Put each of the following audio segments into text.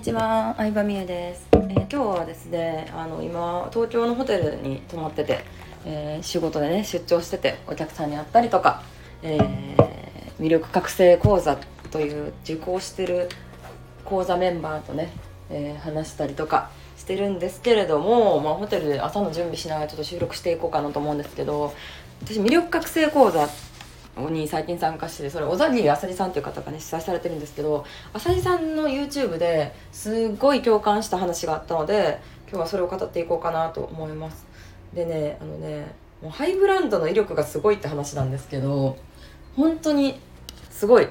にちは、相葉美恵です、えー今日はですねあの今東京のホテルに泊まってて、えー仕事でね出張しててお客さんに会ったりとか、えー魅力覚醒講座という受講してる講座メンバーとね、え話したりとかしてるんですけれども、まあ、ホテルで朝の準備しながらちょっと収録していこうかなと思うんですけど私魅力覚醒講座ってに最近参加してそれ小田切あさりさんという方がね主催されてるんですけどあさりさんの YouTube ですごい共感した話があったので今日はそれを語っていこうかなと思います。でねあのねもうハイブランドの威力がすごいって話なんですけど本当にすごい。っ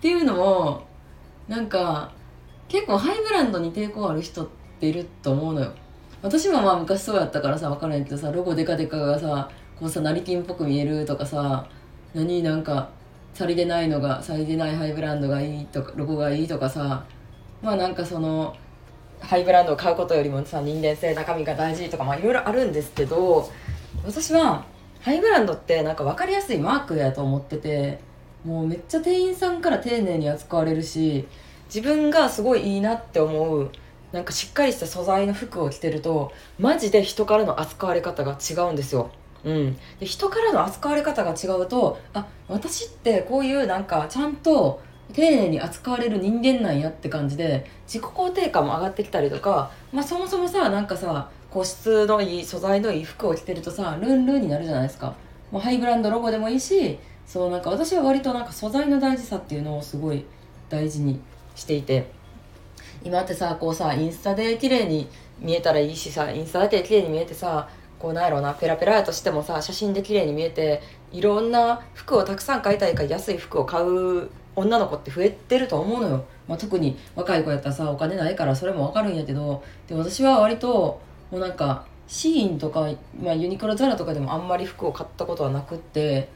ていうのもなんか結構ハイブランドに抵抗ある人っていると思うのよ。私もまあ昔そうやったからさ分からんけどさロゴデカデカがさこうさ成金っぽく見えるとかさ何なんかさりげないのがさりげないハイブランドがいいとかロゴがいいとかさまあなんかそのハイブランドを買うことよりもさ人間性中身が大事とかまあいろいろあるんですけど私はハイブランドってなんか分かりやすいマークやと思っててもうめっちゃ店員さんから丁寧に扱われるし自分がすごいいいなって思うなんかしっかりした素材の服を着てるとマジで人からの扱われ方が違うんですよ。うん、で人からの扱われ方が違うとあ私ってこういうなんかちゃんと丁寧に扱われる人間なんやって感じで自己肯定感も上がってきたりとか、まあ、そもそもさなんかさ個質のいい素材のいい服を着てるとさルンルンになるじゃないですか。もうハイブランドロゴでもいいしそうなんか私は割となんか素材の大事さっていうのをすごい大事にしていて。今ってさこうさインスタで綺麗に見えたらいいしさインスタだけ綺麗に見えてさこうなんやろうなペラペラやとしてもさ写真で綺麗に見えていろんな服をたくさん買いたいから安い服を買う女の子って増えてると思うのよ、まあ、特に若い子やったらさお金ないからそれもわかるんやけどで私は割ともうなんかシーンとか、まあ、ユニクロザラとかでもあんまり服を買ったことはなくって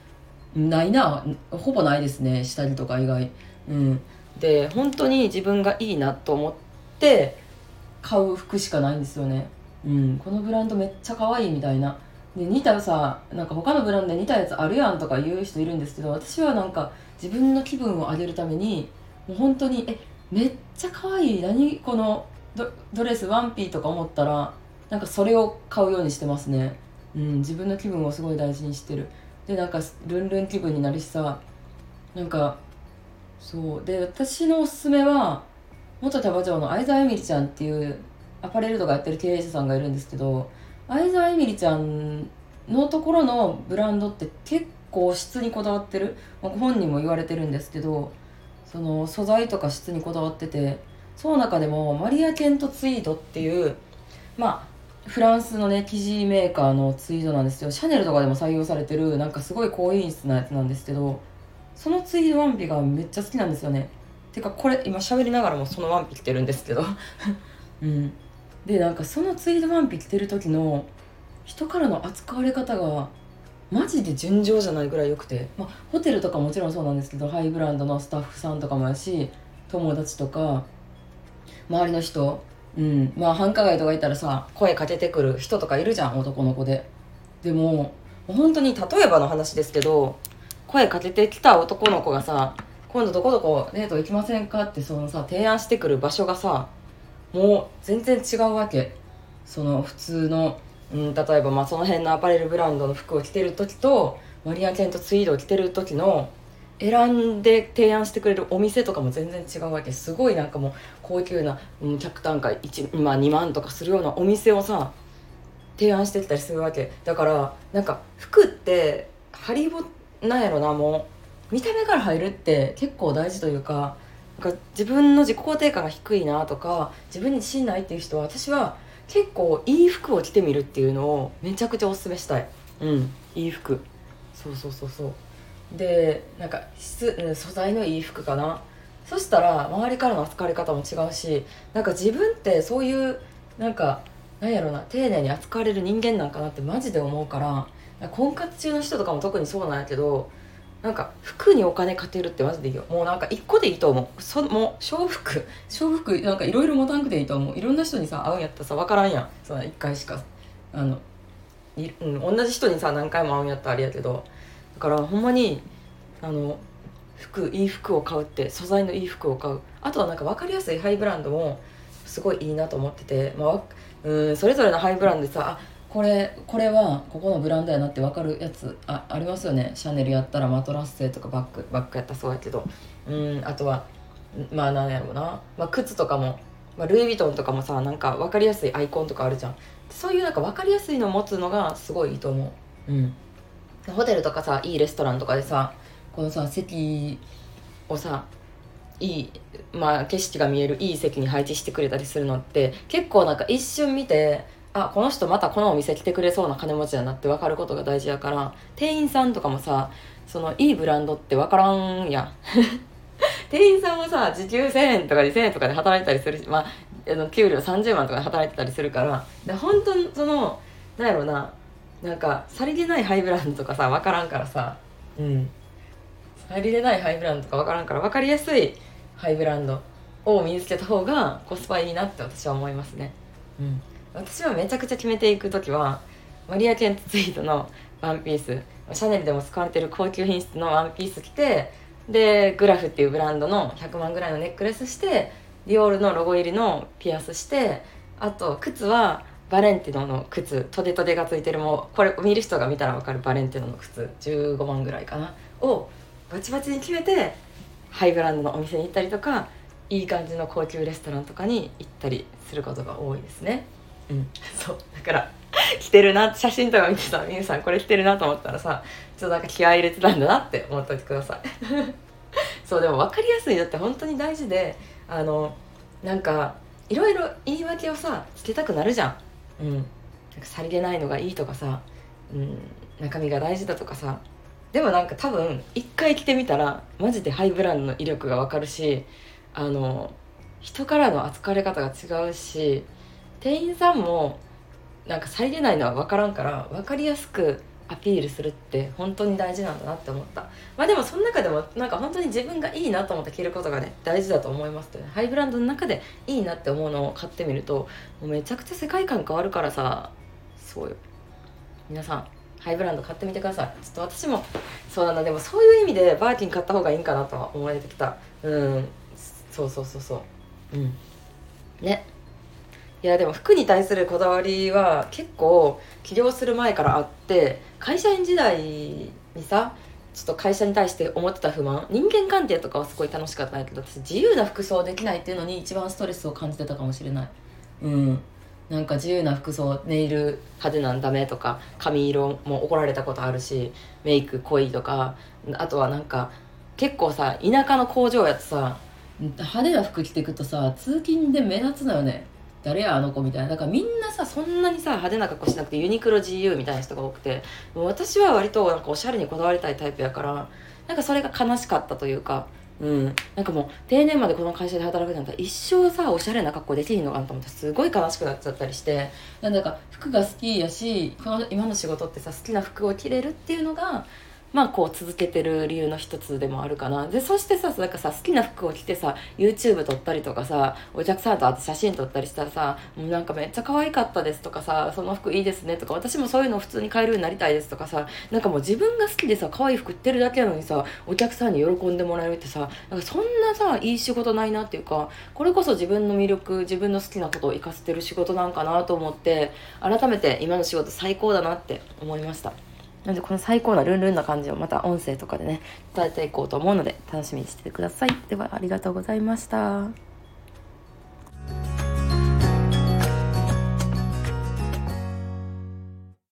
ないな。ほぼないですね下着とか以外。うん。で本当に自分がいいなと思って買う服しかないんですよね。うん。このブランドめっちゃ可愛いみたいな。で似たさなんか他のブランドで似たやつあるやんとか言う人いるんですけど私はなんか自分の気分を上げるためにもう本当にえめっちゃ可愛い何このドドレスワンピーとか思ったらなんかそれを買うようにしてますね。うん自分の気分をすごい大事にしてる。でなんかルンルン気分になるしさなんかそう。で私のおすすめは元田場町の相沢えみりちゃんっていうアパレルとかやってる経営者さんがいるんですけど相沢えみりちゃんのところのブランドって結構質にこだわってる、まあ、本人も言われてるんですけどその素材とか質にこだわっててその中でもマリア・ケント・ツイードっていうまあフランスのね生地メーカーのツイードなんですよ。シャネルとかでも採用されてるなんかすごい高品質なやつなんですけどそのツイードワンピがめっちゃ好きなんですよね。てかこれ今喋りながらもそのワンピ着てるんですけど。うん。でなんかそのツイードワンピ着てる時の人からの扱われ方がマジで尋常じゃないぐらい良くて、まあ、ホテルとかもちろんそうなんですけどハイブランドのスタッフさんとかもやし友達とか周りの人うんまあ繁華街とか行ったらさ声かけてくる人とかいるじゃん男の子で。でも本当に例えばの話ですけど声かけてきた男の子がさ今度どこどこデート行きませんかってそのさ提案してくる場所がさもう全然違うわけ。その普通の、うん、例えばまあその辺のアパレルブランドの服を着てる時とマリア・ケントツイードを着てる時の選んで提案してくれるお店とかも全然違うわけ。すごいなんかもう高級な、うん、客単価1、まあ、2万とかするようなお店をさ提案してきたりするわけ。だからなんか服ってハリボなんやろなもう見た目から入るって結構大事というかか自分の自己肯定感が低いなとか自分に自信ないっていう人は私は結構いい服を着てみるっていうのをめちゃくちゃおすすめしたい。うん。いい服。そうそうそうそう。でなんか質素材のいい服かな。そしたら周りからの扱われ方も違うしなんか自分ってそういうなんかなんやろな丁寧に扱われる人間なんかなってマジで思うから婚活中の人とかも特にそうなんやけどなんか服にお金かけるってマジでいいよ。もうなんか一個でいいと思う。そもう小服。小服なんかいろいろ持たんくていいと思う。いろんな人にさ会うんやったらさ分からんやん。その一回しか。あのい、うん、同じ人にさ何回も会うんやったらあれやけど。だからほんまにあの服いい服を買うって素材のいい服を買う。あとはなんか分かりやすいハイブランドもすごいいいなと思ってて、まあ、うんそれぞれのハイブランドでさあこれこれはここのブランドやなって分かるやつあありますよね。シャネルやったらマトラッセとかバッグバッグやったらそうやけど。うんあとはまあなんやろうな、まあ、靴とかも、まあ、ルイ・ヴィトンとかもさなんか分かりやすいアイコンとかあるじゃん。そういうなんか分かりやすいの持つのがすごいいいと思う。うん。ホテルとかさいいレストランとかでさこのさ席をさいいまあ景色が見えるいい席に配置してくれたりするのって結構なんか一瞬見てあこの人またこのお店来てくれそうな金持ちだなって分かることが大事やから店員さんとかもさそのいいブランドって分からんや 店員さんもさ時給1000円とか2000円とかで働いたりするしまああの給料30万とかで働いてたりするからで本当にそのなんやろうななんかさりげないハイブランドとかさ分からんからさうん。さりげないハイブランドとか分からんから分かりやすいハイブランドを身につけた方がコスパいいなって私は思いますね。うん。私はめちゃくちゃ決めていく時はマリア・ケントツイートのワンピースシャネルでも使われてる高級品質のワンピース着てでグラフっていうブランドの100万ぐらいのネックレスしてディオールのロゴ入りのピアスしてあと靴はバレンティノの靴トデトデがついてるもうこれ見る人が見たら分かるバレンティノの靴15万ぐらいかなをバチバチに決めてハイブランドのお店に行ったりとかいい感じの高級レストランとかに行ったりすることが多いですね。うん。そう。だから着てるな写真とか見てさ皆さんこれ着てるなと思ったらさちょっとなんか気合い入れてたんだなって思っておいてください。そうでも分かりやすい。のって本当に大事であのなんかいろいろ言い訳をさつけたくなるじゃん。うん。なんかさりげないのがいいとかさ、うん、中身が大事だとかさ。でもなんか多分一回着てみたらマジでハイブランドの威力が分かるしあの人からの扱われ方が違うし店員さんもなんかさりげないのは分からんから分かりやすくアピールするって本当に大事なんだなって思った。まあでもその中でもなんか本当に自分がいいなと思って着ることがね大事だと思いますね。ハイブランドの中でいいなって思うのを買ってみるともうめちゃくちゃ世界観変わるからさそうよ。皆さんハイブランド買ってみてください。ちょっと私もそうな。んだでもそういう意味でバーキン買った方がいいんかなとは思えてきた。うん。そうそうそうそう。うん。ね。いやでも服に対するこだわりは結構起業する前からあって会社員時代にさちょっと会社に対して思ってた不満人間関係とかはすごい楽しかったんやけど私自由な服装できないっていうのに一番ストレスを感じてたかもしれない。うん。なんか自由な服装ネイル派手なんダメとか髪色も怒られたことあるしメイク濃いとかあとはなんか結構さ田舎の工場やとさ派手な服着てくとさ通勤で目立つのよね。誰やあの子みたいな。だからみんなさそんなにさ派手な格好しなくてユニクロ GU みたいな人が多くてもう私は割となんかおしゃれにこだわりたいタイプやからなんかそれが悲しかったというかうん。なんかもう定年までこの会社で働くなんて一生さおしゃれな格好できひんのかなと思ってすごい悲しくなっちゃったりして。なんだか服が好きやしこの今の仕事ってさ好きな服を着れるっていうのがまあこう続けてる理由の一つでもあるかなでそしてさなんかさ好きな服を着てさ YouTube 撮ったりとかさお客さんと会って写真撮ったりしたらさもうなんかめっちゃ可愛かったですとかさその服いいですねとか私もそういうの普通に買えるようになりたいですとかさなんかもう自分が好きでさ可愛い服着てるだけなのにさお客さんに喜んでもらえるってさなんかそんなさいい仕事ないなっていうかこれこそ自分の魅力自分の好きなことを生かせてる仕事なんかなと思って改めて今の仕事最高だなって思いました。なのでこの最高なルンルンな感じをまた音声とかでね伝えていこうと思うので楽しみにしててください。ではありがとうございました。